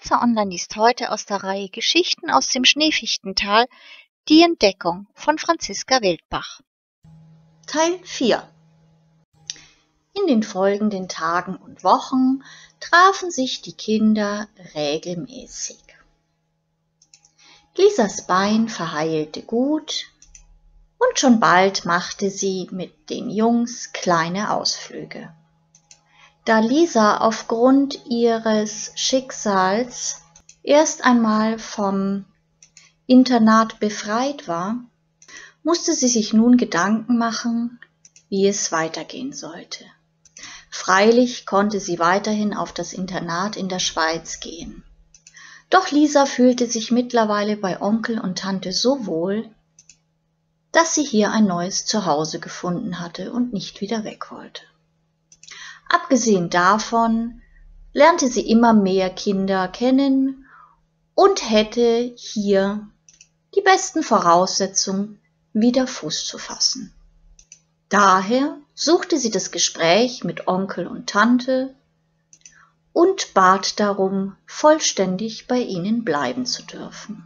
Schweizer Online liest heute aus der Reihe Geschichten aus dem Schneefichtental die Entdeckung von Franziska Wildbach. Teil 4 In den folgenden Tagen und Wochen trafen sich die Kinder regelmäßig. Lisas Bein verheilte gut und schon bald machte sie mit den Jungs kleine Ausflüge. Da Lisa aufgrund ihres Schicksals erst einmal vom Internat befreit war, musste sie sich nun Gedanken machen, wie es weitergehen sollte. Freilich konnte sie weiterhin auf das Internat in der Schweiz gehen. Doch Lisa fühlte sich mittlerweile bei Onkel und Tante so wohl, dass sie hier ein neues Zuhause gefunden hatte und nicht wieder weg wollte. Abgesehen davon lernte sie immer mehr Kinder kennen und hätte hier die besten Voraussetzungen, wieder Fuß zu fassen. Daher suchte sie das Gespräch mit Onkel und Tante und bat darum, vollständig bei ihnen bleiben zu dürfen.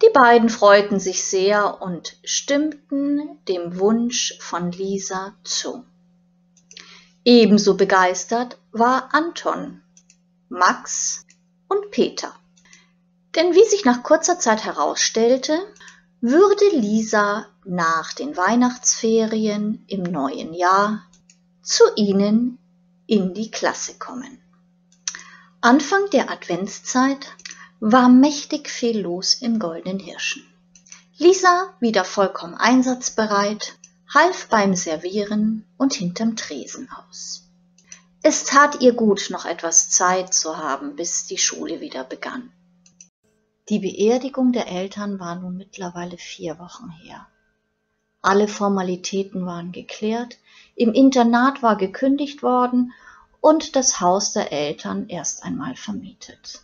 Die beiden freuten sich sehr und stimmten dem Wunsch von Lisa zu. Ebenso begeistert war Anton, Max und Peter. Denn wie sich nach kurzer Zeit herausstellte, würde Lisa nach den Weihnachtsferien im neuen Jahr zu ihnen in die Klasse kommen. Anfang der Adventszeit war mächtig viel los im Goldenen Hirschen. Lisa wieder vollkommen einsatzbereit, half beim Servieren und hinterm Tresen aus. Es tat ihr gut, noch etwas Zeit zu haben, bis die Schule wieder begann. Die Beerdigung der Eltern war nun mittlerweile vier Wochen her. Alle Formalitäten waren geklärt, im Internat war gekündigt worden und das Haus der Eltern erst einmal vermietet.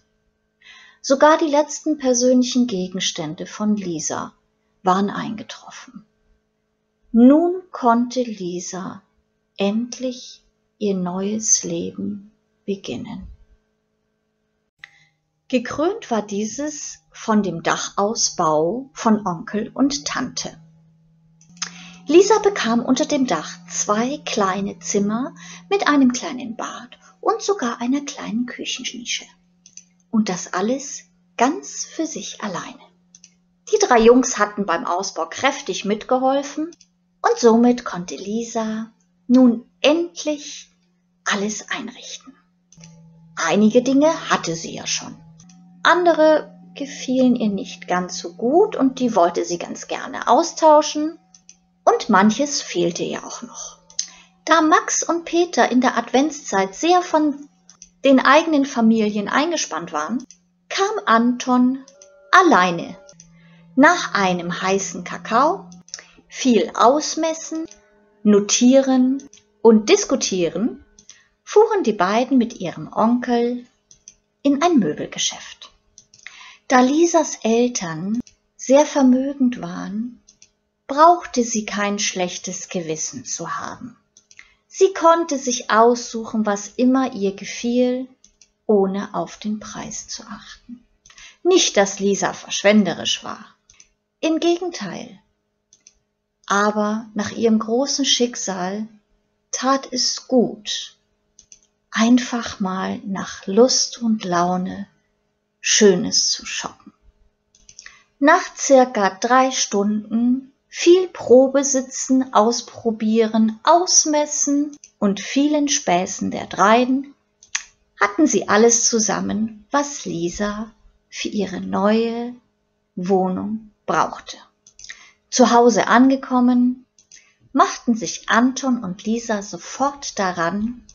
Sogar die letzten persönlichen Gegenstände von Lisa waren eingetroffen. Nun konnte Lisa endlich ihr neues Leben beginnen. Gekrönt war dieses von dem Dachausbau von Onkel und Tante. Lisa bekam unter dem Dach zwei kleine Zimmer mit einem kleinen Bad und sogar einer kleinen Küchennische. Und das alles ganz für sich alleine. Die drei Jungs hatten beim Ausbau kräftig mitgeholfen und somit konnte Lisa nun endlich alles einrichten. Einige Dinge hatte sie ja schon. Andere gefielen ihr nicht ganz so gut und die wollte sie ganz gerne austauschen. Und manches fehlte ihr auch noch. Da Max und Peter in der Adventszeit sehr von den eigenen Familien eingespannt waren, kam Anton alleine nach einem heißen Kakao viel ausmessen, notieren und diskutieren, fuhren die beiden mit ihrem Onkel in ein Möbelgeschäft. Da Lisas Eltern sehr vermögend waren, brauchte sie kein schlechtes Gewissen zu haben. Sie konnte sich aussuchen, was immer ihr gefiel, ohne auf den Preis zu achten. Nicht, dass Lisa verschwenderisch war. Im Gegenteil, aber nach ihrem großen Schicksal tat es gut, einfach mal nach Lust und Laune Schönes zu shoppen. Nach circa drei Stunden viel Probesitzen, ausprobieren, ausmessen und vielen Späßen der Dreien hatten sie alles zusammen, was Lisa für ihre neue Wohnung brauchte. Zu Hause angekommen, machten sich Anton und Lisa sofort daran,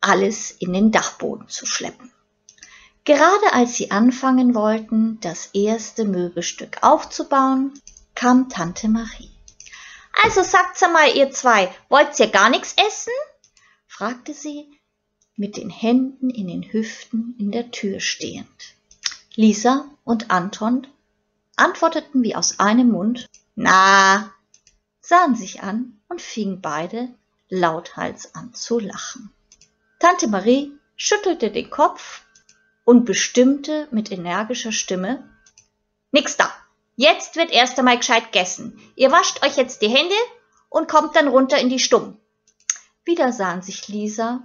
alles in den Dachboden zu schleppen. Gerade als sie anfangen wollten, das erste Möbelstück aufzubauen, kam Tante Marie. Also sagt's mal, ihr zwei, wollt's ihr gar nichts essen? fragte sie, mit den Händen in den Hüften in der Tür stehend. Lisa und Anton antworteten wie aus einem Mund na, sahen sich an und fingen beide lauthals an zu lachen. Tante Marie schüttelte den Kopf und bestimmte mit energischer Stimme Nix da. Jetzt wird erst einmal gescheit gegessen. Ihr wascht euch jetzt die Hände und kommt dann runter in die Stumm. Wieder sahen sich Lisa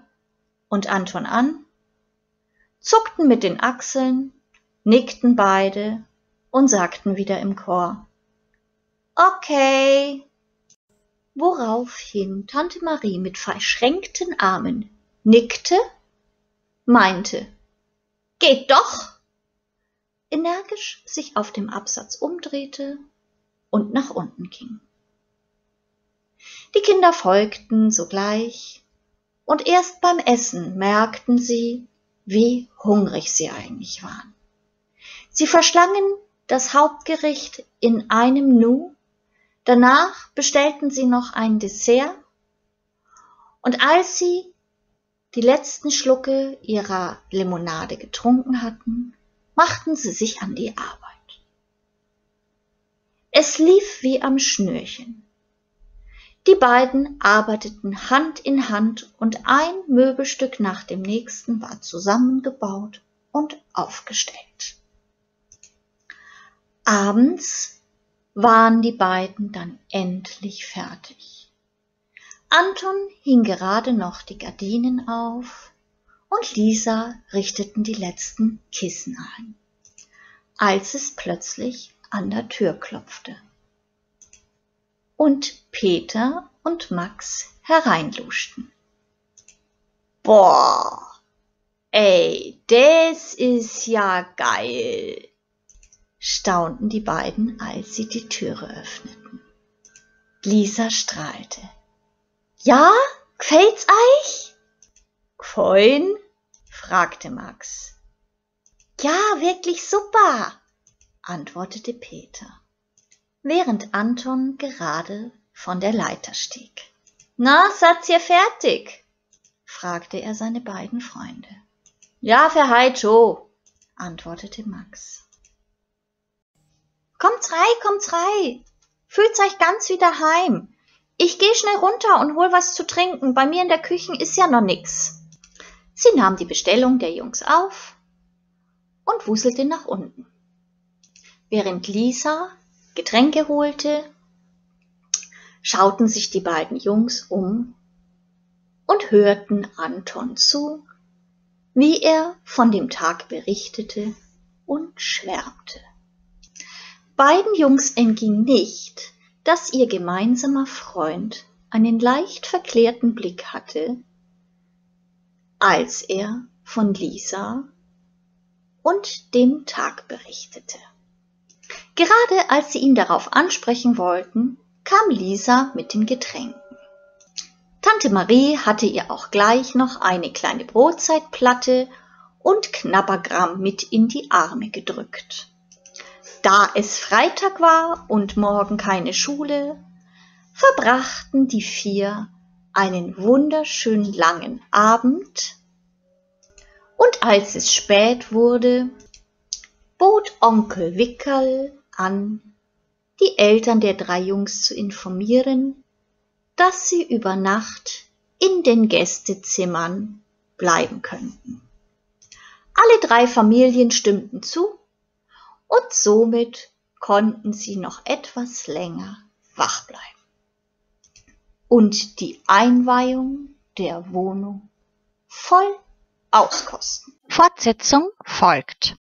und Anton an, zuckten mit den Achseln, nickten beide und sagten wieder im Chor Okay. Woraufhin Tante Marie mit verschränkten Armen nickte, meinte Geht doch energisch sich auf dem Absatz umdrehte und nach unten ging. Die Kinder folgten sogleich, und erst beim Essen merkten sie, wie hungrig sie eigentlich waren. Sie verschlangen das Hauptgericht in einem Nu, danach bestellten sie noch ein Dessert, und als sie die letzten Schlucke ihrer Limonade getrunken hatten, machten sie sich an die Arbeit. Es lief wie am Schnürchen. Die beiden arbeiteten Hand in Hand und ein Möbelstück nach dem nächsten war zusammengebaut und aufgestellt. Abends waren die beiden dann endlich fertig. Anton hing gerade noch die Gardinen auf und Lisa richteten die letzten Kissen ein, als es plötzlich an der Tür klopfte und Peter und Max hereinluschten. Boah, ey, das ist ja geil, staunten die beiden, als sie die Türe öffneten. Lisa strahlte. Ja, gefällt's euch? Fein? fragte Max. Ja, wirklich super, antwortete Peter, während Anton gerade von der Leiter stieg. Na, seid ihr fertig? fragte er seine beiden Freunde. Ja, für heut schon, antwortete Max. Kommt's rei, kommt's rei. Fühlt's euch ganz wie daheim. Ich geh schnell runter und hol was zu trinken. Bei mir in der Küche ist ja noch nix. Sie nahm die Bestellung der Jungs auf und wuselte nach unten. Während Lisa Getränke holte, schauten sich die beiden Jungs um und hörten Anton zu, wie er von dem Tag berichtete und schwärmte. Beiden Jungs entging nicht, dass ihr gemeinsamer Freund einen leicht verklärten Blick hatte, als er von Lisa und dem Tag berichtete. Gerade als sie ihn darauf ansprechen wollten, kam Lisa mit den Getränken. Tante Marie hatte ihr auch gleich noch eine kleine Brotzeitplatte und Knabbergramm mit in die Arme gedrückt. Da es Freitag war und morgen keine Schule, verbrachten die vier einen wunderschön langen Abend, und als es spät wurde, bot Onkel Wickerl an, die Eltern der drei Jungs zu informieren, dass sie über Nacht in den Gästezimmern bleiben könnten. Alle drei Familien stimmten zu und somit konnten sie noch etwas länger wach bleiben und die Einweihung der Wohnung voll auskosten. Fortsetzung folgt.